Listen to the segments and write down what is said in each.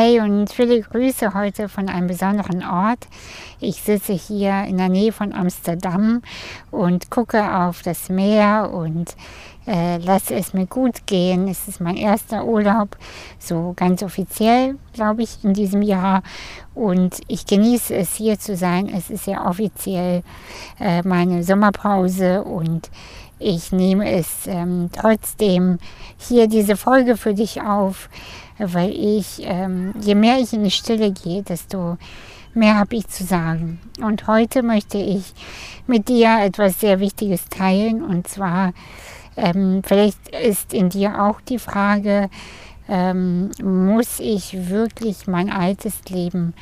Hey und viele Grüße heute von einem besonderen Ort. Ich sitze hier in der Nähe von Amsterdam und gucke auf das Meer und äh, lasse es mir gut gehen. Es ist mein erster Urlaub, so ganz offiziell, glaube ich, in diesem Jahr. Und ich genieße es, hier zu sein. Es ist ja offiziell äh, meine Sommerpause und ich nehme es ähm, trotzdem hier diese Folge für dich auf weil ich, ähm, je mehr ich in die Stille gehe, desto mehr habe ich zu sagen. Und heute möchte ich mit dir etwas sehr Wichtiges teilen. Und zwar, ähm, vielleicht ist in dir auch die Frage, ähm, muss ich wirklich mein altes Leben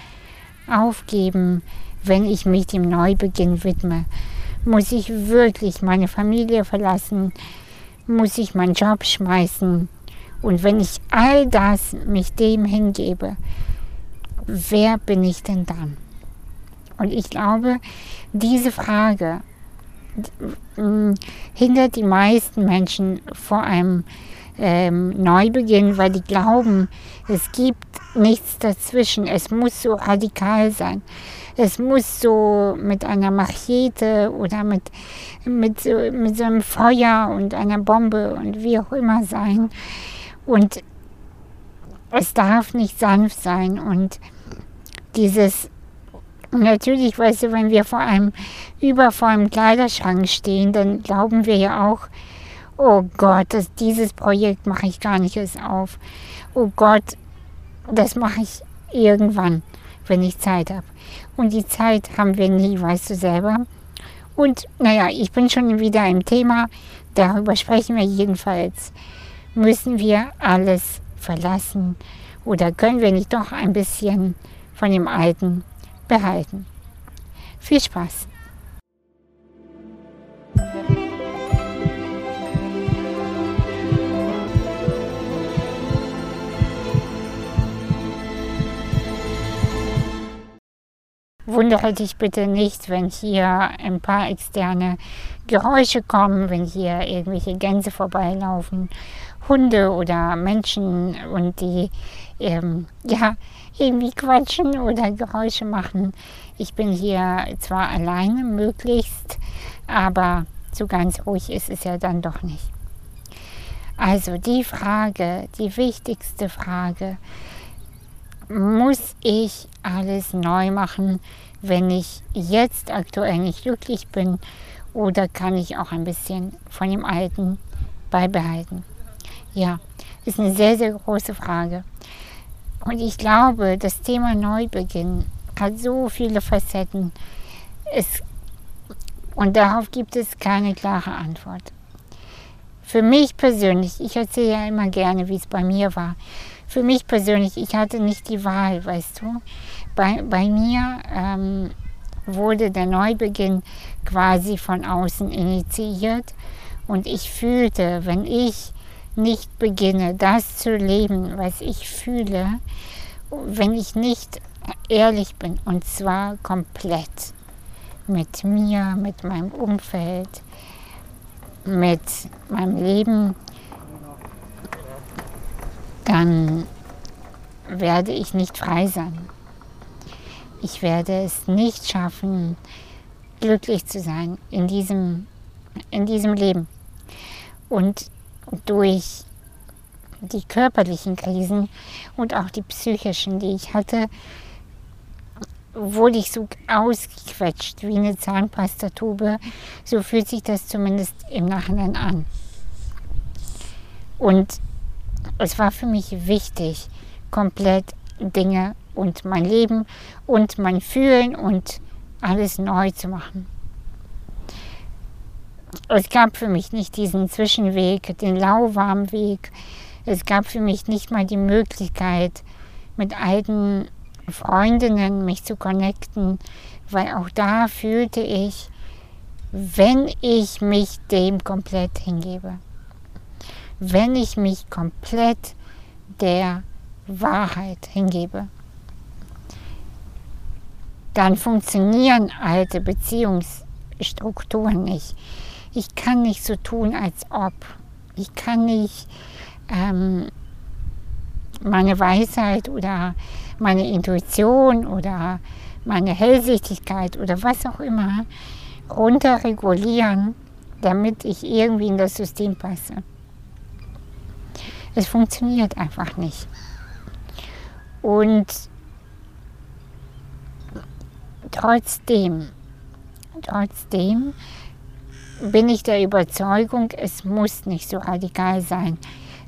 aufgeben, wenn ich mich dem Neubeginn widme? Muss ich wirklich meine Familie verlassen? Muss ich meinen Job schmeißen? Und wenn ich all das mich dem hingebe, wer bin ich denn dann? Und ich glaube, diese Frage hindert die meisten Menschen vor einem ähm, Neubeginn, weil die glauben, es gibt nichts dazwischen. Es muss so radikal sein. Es muss so mit einer Machete oder mit, mit, mit so einem Feuer und einer Bombe und wie auch immer sein. Und es darf nicht sanft sein. Und dieses, natürlich, weißt du, wenn wir vor einem übervollen Kleiderschrank stehen, dann glauben wir ja auch, oh Gott, das, dieses Projekt mache ich gar nicht erst auf. Oh Gott, das mache ich irgendwann, wenn ich Zeit habe. Und die Zeit haben wir nie, weißt du selber. Und naja, ich bin schon wieder im Thema, darüber sprechen wir jedenfalls müssen wir alles verlassen oder können wir nicht doch ein bisschen von dem Alten behalten? Viel Spaß! Wundere dich bitte nicht, wenn hier ein paar externe Geräusche kommen, wenn hier irgendwelche Gänse vorbeilaufen Hunde oder Menschen und die ähm, ja irgendwie quatschen oder Geräusche machen. Ich bin hier zwar alleine möglichst, aber so ganz ruhig ist es ja dann doch nicht. Also die Frage, die wichtigste Frage, muss ich alles neu machen, wenn ich jetzt aktuell nicht glücklich bin oder kann ich auch ein bisschen von dem Alten beibehalten? Ja, ist eine sehr, sehr große Frage. Und ich glaube, das Thema Neubeginn hat so viele Facetten. Es, und darauf gibt es keine klare Antwort. Für mich persönlich, ich erzähle ja immer gerne, wie es bei mir war. Für mich persönlich, ich hatte nicht die Wahl, weißt du. Bei, bei mir ähm, wurde der Neubeginn quasi von außen initiiert und ich fühlte, wenn ich nicht beginne, das zu leben, was ich fühle, wenn ich nicht ehrlich bin, und zwar komplett mit mir, mit meinem Umfeld, mit meinem Leben, dann werde ich nicht frei sein. Ich werde es nicht schaffen, glücklich zu sein in diesem, in diesem Leben. Und durch die körperlichen Krisen und auch die psychischen, die ich hatte, wurde ich so ausgequetscht wie eine Zahnpastatube. So fühlt sich das zumindest im Nachhinein an. Und es war für mich wichtig, komplett Dinge und mein Leben und mein Fühlen und alles neu zu machen es gab für mich nicht diesen Zwischenweg, den lauwarmen Weg. Es gab für mich nicht mal die Möglichkeit, mit alten Freundinnen mich zu connecten, weil auch da fühlte ich, wenn ich mich dem komplett hingebe, wenn ich mich komplett der Wahrheit hingebe, dann funktionieren alte Beziehungsstrukturen nicht ich kann nicht so tun, als ob. Ich kann nicht ähm, meine Weisheit oder meine Intuition oder meine Hellsichtigkeit oder was auch immer runterregulieren, damit ich irgendwie in das System passe. Es funktioniert einfach nicht. Und trotzdem, trotzdem bin ich der Überzeugung, es muss nicht so radikal sein,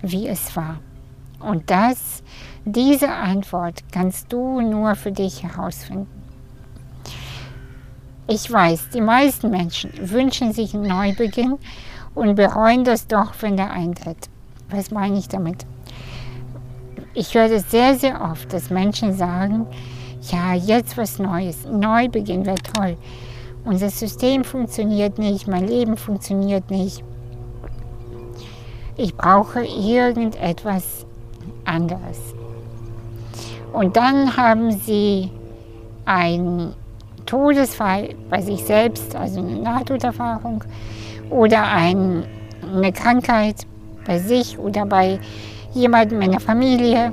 wie es war. Und das, diese Antwort kannst du nur für dich herausfinden. Ich weiß, die meisten Menschen wünschen sich einen Neubeginn und bereuen das doch, wenn der eintritt. Was meine ich damit? Ich höre das sehr, sehr oft, dass Menschen sagen, ja, jetzt was Neues, Neubeginn wäre toll. Unser System funktioniert nicht, mein Leben funktioniert nicht. Ich brauche irgendetwas anderes. Und dann haben sie ein Todesfall bei sich selbst, also eine Nahtoderfahrung, oder ein, eine Krankheit bei sich oder bei jemandem in der Familie,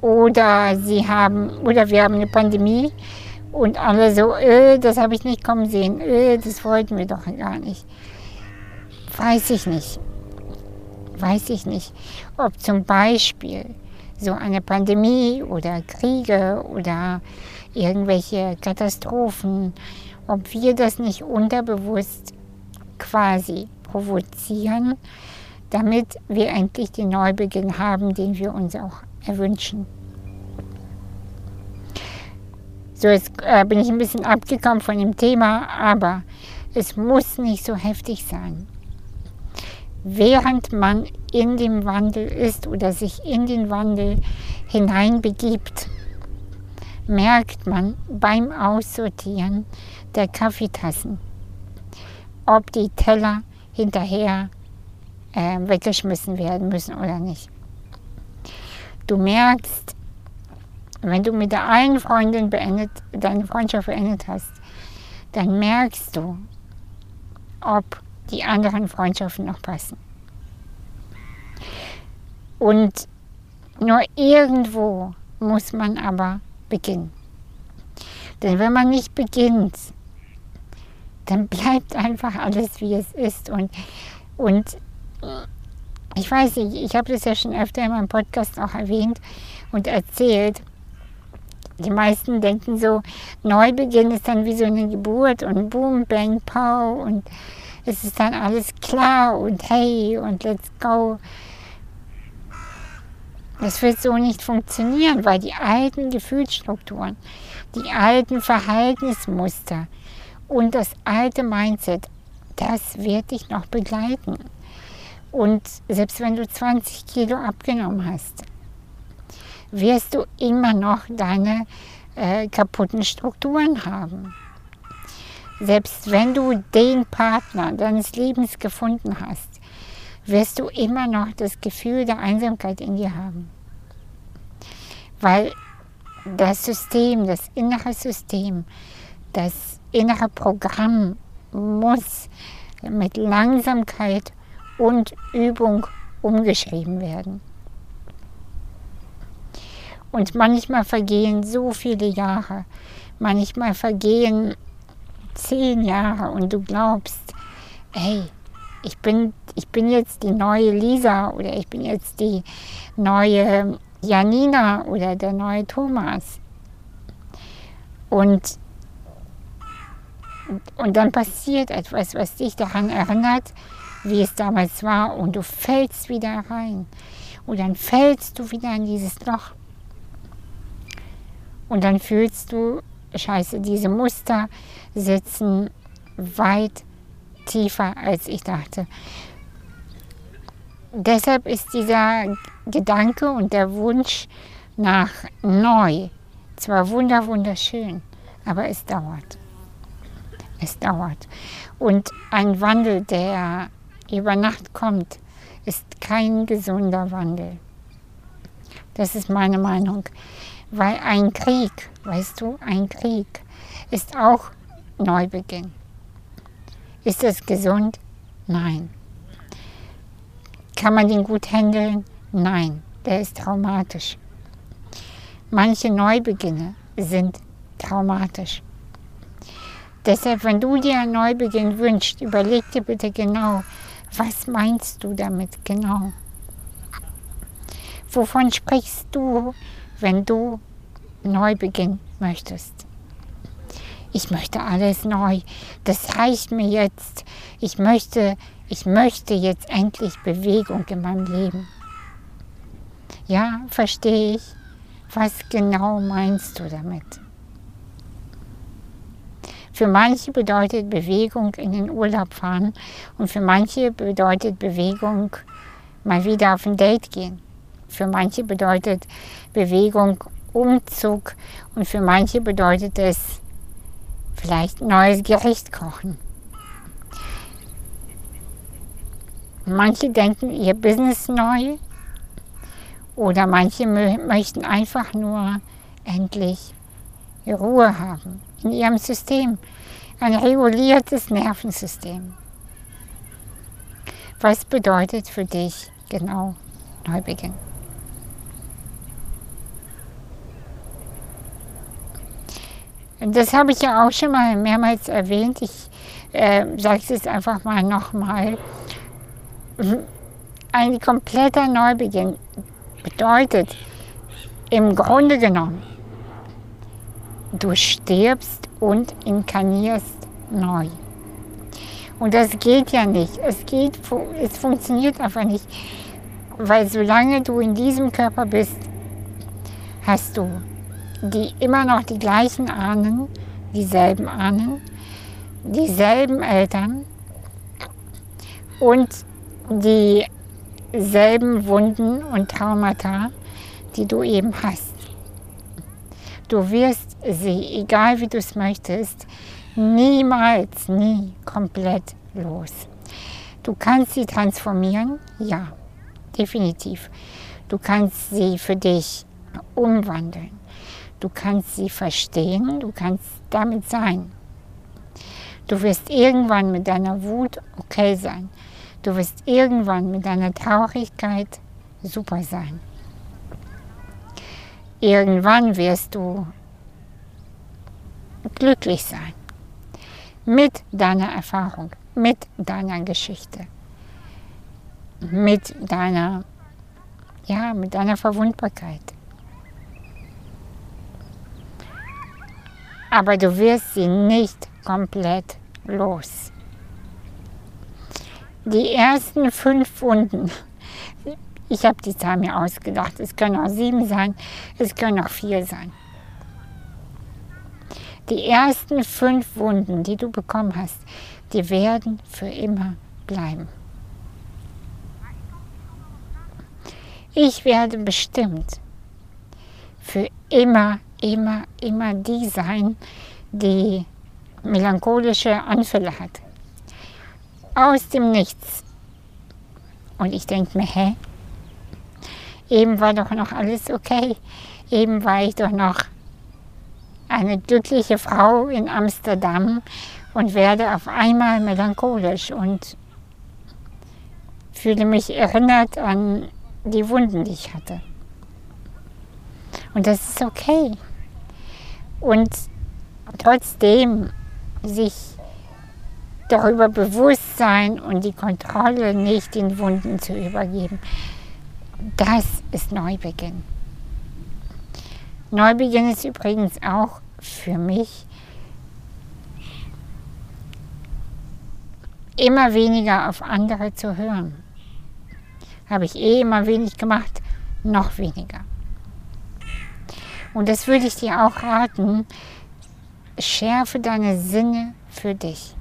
oder sie haben, oder wir haben eine Pandemie und alle so, äh, das habe ich nicht kommen sehen, äh, das wollten wir doch gar nicht. Weiß ich nicht. Weiß ich nicht, ob zum Beispiel so eine Pandemie oder Kriege oder irgendwelche Katastrophen, ob wir das nicht unterbewusst quasi provozieren, damit wir endlich den Neubeginn haben, den wir uns auch erwünschen. So, jetzt äh, bin ich ein bisschen abgekommen von dem Thema, aber es muss nicht so heftig sein. Während man in dem Wandel ist oder sich in den Wandel hineinbegibt, merkt man beim Aussortieren der Kaffeetassen, ob die Teller hinterher äh, weggeschmissen werden müssen oder nicht. Du merkst, wenn du mit der einen Freundin beendet, deine Freundschaft beendet hast, dann merkst du, ob die anderen Freundschaften noch passen. Und nur irgendwo muss man aber beginnen. Denn wenn man nicht beginnt, dann bleibt einfach alles, wie es ist. Und, und ich weiß nicht, ich habe das ja schon öfter in meinem Podcast auch erwähnt und erzählt. Die meisten denken so, Neubeginn ist dann wie so eine Geburt und Boom, Bang, Pow und es ist dann alles klar und hey und let's go. Das wird so nicht funktionieren, weil die alten Gefühlsstrukturen, die alten Verhaltensmuster und das alte Mindset, das wird dich noch begleiten. Und selbst wenn du 20 Kilo abgenommen hast, wirst du immer noch deine äh, kaputten Strukturen haben. Selbst wenn du den Partner deines Lebens gefunden hast, wirst du immer noch das Gefühl der Einsamkeit in dir haben. Weil das System, das innere System, das innere Programm muss mit Langsamkeit und Übung umgeschrieben werden. Und manchmal vergehen so viele Jahre, manchmal vergehen zehn Jahre und du glaubst, hey, ich bin, ich bin jetzt die neue Lisa oder ich bin jetzt die neue Janina oder der neue Thomas. Und, und dann passiert etwas, was dich daran erinnert, wie es damals war und du fällst wieder rein. Und dann fällst du wieder in dieses Loch. Und dann fühlst du, scheiße, diese Muster sitzen weit tiefer, als ich dachte. Deshalb ist dieser Gedanke und der Wunsch nach neu zwar wunder wunderschön, aber es dauert. Es dauert. Und ein Wandel, der über Nacht kommt, ist kein gesunder Wandel. Das ist meine Meinung. Weil ein Krieg, weißt du, ein Krieg ist auch Neubeginn. Ist das gesund? Nein. Kann man den gut handeln? Nein. der ist traumatisch. Manche Neubeginne sind traumatisch. Deshalb, wenn du dir einen Neubeginn wünschst, überleg dir bitte genau, was meinst du damit genau? Wovon sprichst du, wenn du neu beginnen möchtest? Ich möchte alles neu. Das reicht mir jetzt. Ich möchte, ich möchte jetzt endlich Bewegung in meinem Leben. Ja, verstehe ich. Was genau meinst du damit? Für manche bedeutet Bewegung in den Urlaub fahren und für manche bedeutet Bewegung mal wieder auf ein Date gehen. Für manche bedeutet Bewegung Umzug und für manche bedeutet es vielleicht neues Gericht kochen. Manche denken ihr Business neu oder manche möchten einfach nur endlich Ruhe haben in ihrem System, ein reguliertes Nervensystem. Was bedeutet für dich genau Neubeginn? Das habe ich ja auch schon mal mehrmals erwähnt. Ich äh, sage es jetzt einfach mal nochmal. Ein kompletter Neubeginn bedeutet im Grunde genommen, du stirbst und inkarnierst neu. Und das geht ja nicht. Es geht, es funktioniert einfach nicht. Weil solange du in diesem Körper bist, hast du die immer noch die gleichen Ahnen, dieselben Ahnen, dieselben Eltern und dieselben Wunden und Traumata, die du eben hast. Du wirst sie, egal wie du es möchtest, niemals, nie komplett los. Du kannst sie transformieren, ja, definitiv. Du kannst sie für dich umwandeln. Du kannst sie verstehen, du kannst damit sein. Du wirst irgendwann mit deiner Wut okay sein. Du wirst irgendwann mit deiner Traurigkeit super sein. Irgendwann wirst du glücklich sein. Mit deiner Erfahrung, mit deiner Geschichte, mit deiner, ja, mit deiner Verwundbarkeit. Aber du wirst sie nicht komplett los. Die ersten fünf Wunden, ich habe die Zahl mir ausgedacht, es können auch sieben sein, es können auch vier sein. Die ersten fünf Wunden, die du bekommen hast, die werden für immer bleiben. Ich werde bestimmt für immer immer, immer die sein, die melancholische Anfälle hat. Aus dem Nichts. Und ich denke mir, hä? Eben war doch noch alles okay. Eben war ich doch noch eine glückliche Frau in Amsterdam und werde auf einmal melancholisch und fühle mich erinnert an die Wunden, die ich hatte. Und das ist okay. Und trotzdem sich darüber bewusst sein und die Kontrolle nicht den Wunden zu übergeben, das ist Neubeginn. Neubeginn ist übrigens auch für mich immer weniger auf andere zu hören. Habe ich eh immer wenig gemacht, noch weniger. Und das würde ich dir auch raten, schärfe deine Sinne für dich.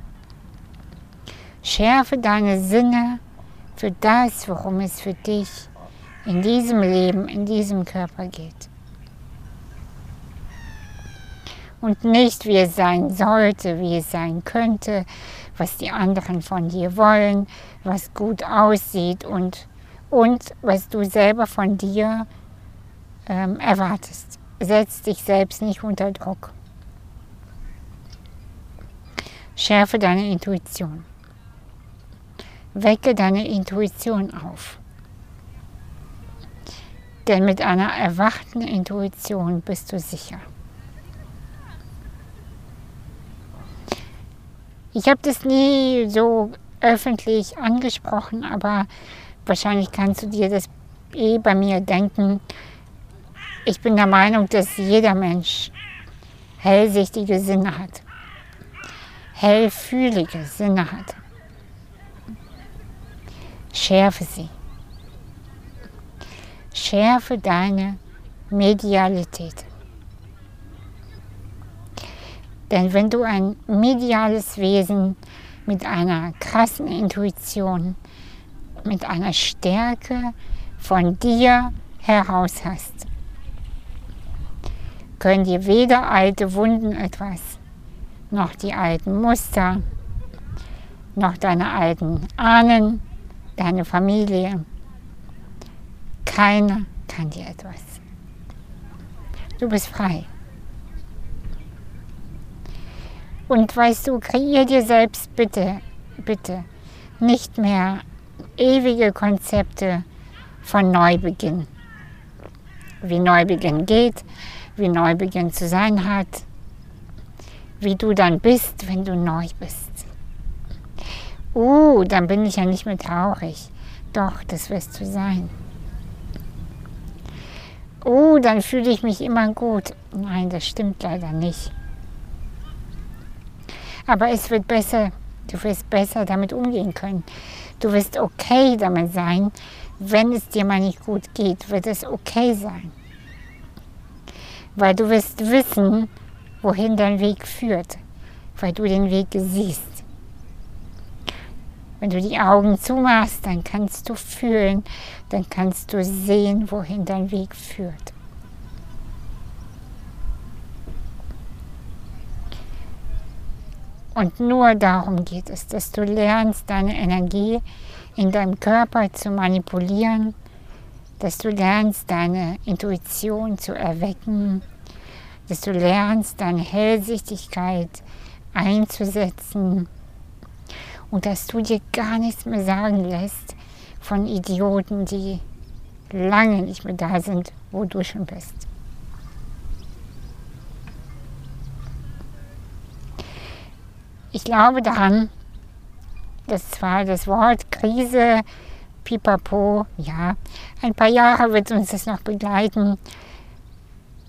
Schärfe deine Sinne für das, worum es für dich in diesem Leben, in diesem Körper geht. Und nicht, wie es sein sollte, wie es sein könnte, was die anderen von dir wollen, was gut aussieht und, und was du selber von dir ähm, erwartest setz dich selbst nicht unter Druck. Schärfe deine Intuition. Wecke deine Intuition auf. Denn mit einer erwachten Intuition bist du sicher. Ich habe das nie so öffentlich angesprochen, aber wahrscheinlich kannst du dir das eh bei mir denken. Ich bin der Meinung, dass jeder Mensch hellsichtige Sinne hat, hellfühlige Sinne hat. Schärfe sie. Schärfe deine Medialität. Denn wenn du ein mediales Wesen mit einer krassen Intuition, mit einer Stärke von dir heraus hast, können dir weder alte Wunden etwas, noch die alten Muster, noch deine alten Ahnen, deine Familie. Keiner kann dir etwas. Du bist frei. Und weißt du, kreier dir selbst bitte, bitte nicht mehr ewige Konzepte von Neubeginn. Wie Neubeginn geht, wie Neubeginn zu sein hat, wie du dann bist, wenn du neu bist. Uh, dann bin ich ja nicht mehr traurig. Doch, das wirst du sein. Oh, dann fühle ich mich immer gut. Nein, das stimmt leider nicht. Aber es wird besser, du wirst besser damit umgehen können. Du wirst okay damit sein. Wenn es dir mal nicht gut geht, wird es okay sein. Weil du wirst wissen, wohin dein Weg führt, weil du den Weg siehst. Wenn du die Augen zumachst, dann kannst du fühlen, dann kannst du sehen, wohin dein Weg führt. Und nur darum geht es, dass du lernst, deine Energie in deinem Körper zu manipulieren, dass du lernst, deine Intuition zu erwecken, dass du lernst, deine Hellsichtigkeit einzusetzen und dass du dir gar nichts mehr sagen lässt von Idioten, die lange nicht mehr da sind, wo du schon bist. Ich glaube daran, dass zwar das Wort Krise, Pipapo, ja, ein paar Jahre wird uns das noch begleiten,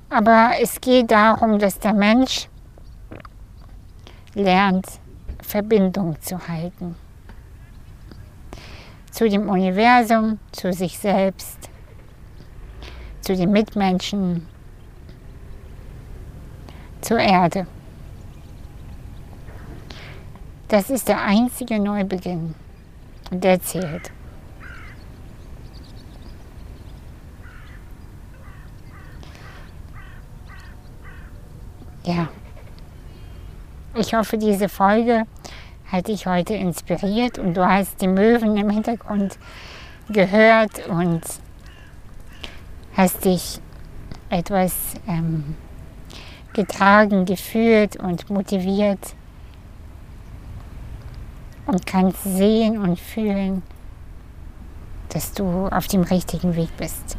aber es geht darum, dass der Mensch lernt, Verbindung zu halten. Zu dem Universum, zu sich selbst, zu den Mitmenschen, zur Erde. Das ist der einzige Neubeginn, der zählt. Ja, ich hoffe, diese Folge hat dich heute inspiriert und du hast die Möwen im Hintergrund gehört und hast dich etwas ähm, getragen, geführt und motiviert und kannst sehen und fühlen, dass du auf dem richtigen Weg bist.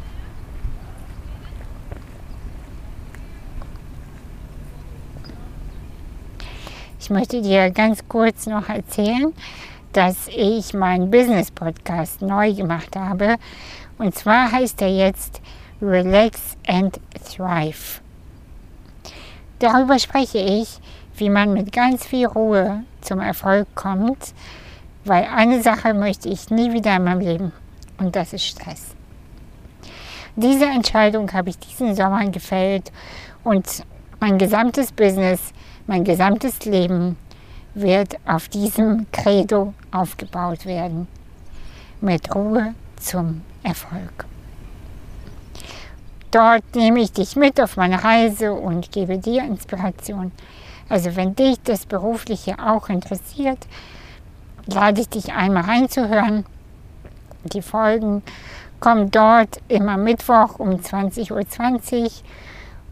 Ich möchte dir ganz kurz noch erzählen, dass ich meinen Business-Podcast neu gemacht habe. Und zwar heißt er jetzt Relax and Thrive. Darüber spreche ich, wie man mit ganz viel Ruhe zum Erfolg kommt, weil eine Sache möchte ich nie wieder in meinem Leben und das ist Stress. Diese Entscheidung habe ich diesen Sommer gefällt und mein gesamtes Business, mein gesamtes Leben wird auf diesem Credo aufgebaut werden. Mit Ruhe zum Erfolg. Dort nehme ich dich mit auf meine Reise und gebe dir Inspiration also wenn dich das Berufliche auch interessiert, lade ich dich einmal reinzuhören. Die Folgen kommen dort immer Mittwoch um 20.20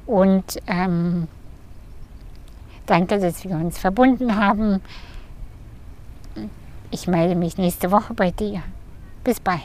Uhr und ähm, Danke, dass wir uns verbunden haben. Ich melde mich nächste Woche bei dir. Bis bald.